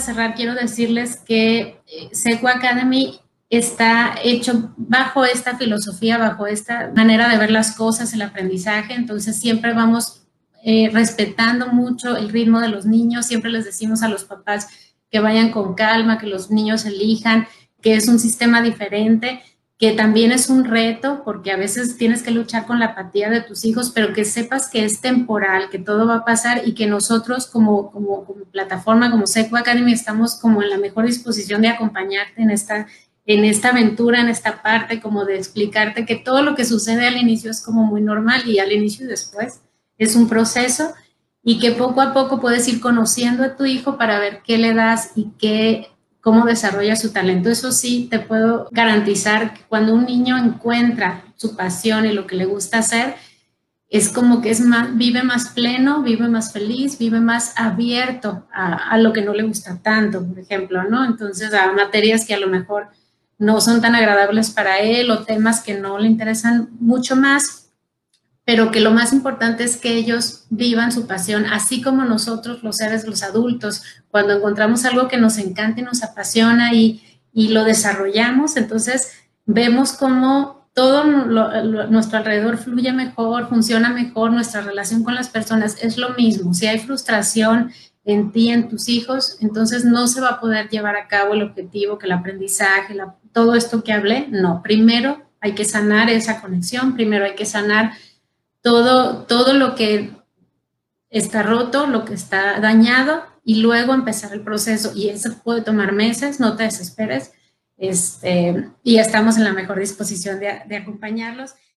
cerrar, quiero decirles que eh, Seco Academy está hecho bajo esta filosofía, bajo esta manera de ver las cosas, el aprendizaje. Entonces siempre vamos eh, respetando mucho el ritmo de los niños. Siempre les decimos a los papás que vayan con calma, que los niños elijan, que es un sistema diferente, que también es un reto, porque a veces tienes que luchar con la apatía de tus hijos, pero que sepas que es temporal, que todo va a pasar y que nosotros como, como, como plataforma, como Seco Academy, estamos como en la mejor disposición de acompañarte en esta en esta aventura, en esta parte, como de explicarte que todo lo que sucede al inicio es como muy normal y al inicio y después es un proceso y que poco a poco puedes ir conociendo a tu hijo para ver qué le das y qué, cómo desarrolla su talento. Eso sí, te puedo garantizar que cuando un niño encuentra su pasión y lo que le gusta hacer, es como que es más, vive más pleno, vive más feliz, vive más abierto a, a, lo que no le gusta tanto, por ejemplo, ¿no? Entonces, a materias que a lo mejor no son tan agradables para él o temas que no le interesan mucho más, pero que lo más importante es que ellos vivan su pasión, así como nosotros los seres, los adultos, cuando encontramos algo que nos encanta y nos apasiona y, y lo desarrollamos, entonces vemos cómo todo nuestro alrededor fluye mejor, funciona mejor, nuestra relación con las personas es lo mismo. Si hay frustración, en ti, en tus hijos, entonces no se va a poder llevar a cabo el objetivo, que el aprendizaje, todo esto que hablé, no. Primero hay que sanar esa conexión, primero hay que sanar todo, todo lo que está roto, lo que está dañado y luego empezar el proceso. Y eso puede tomar meses, no te desesperes. Este, y estamos en la mejor disposición de, de acompañarlos.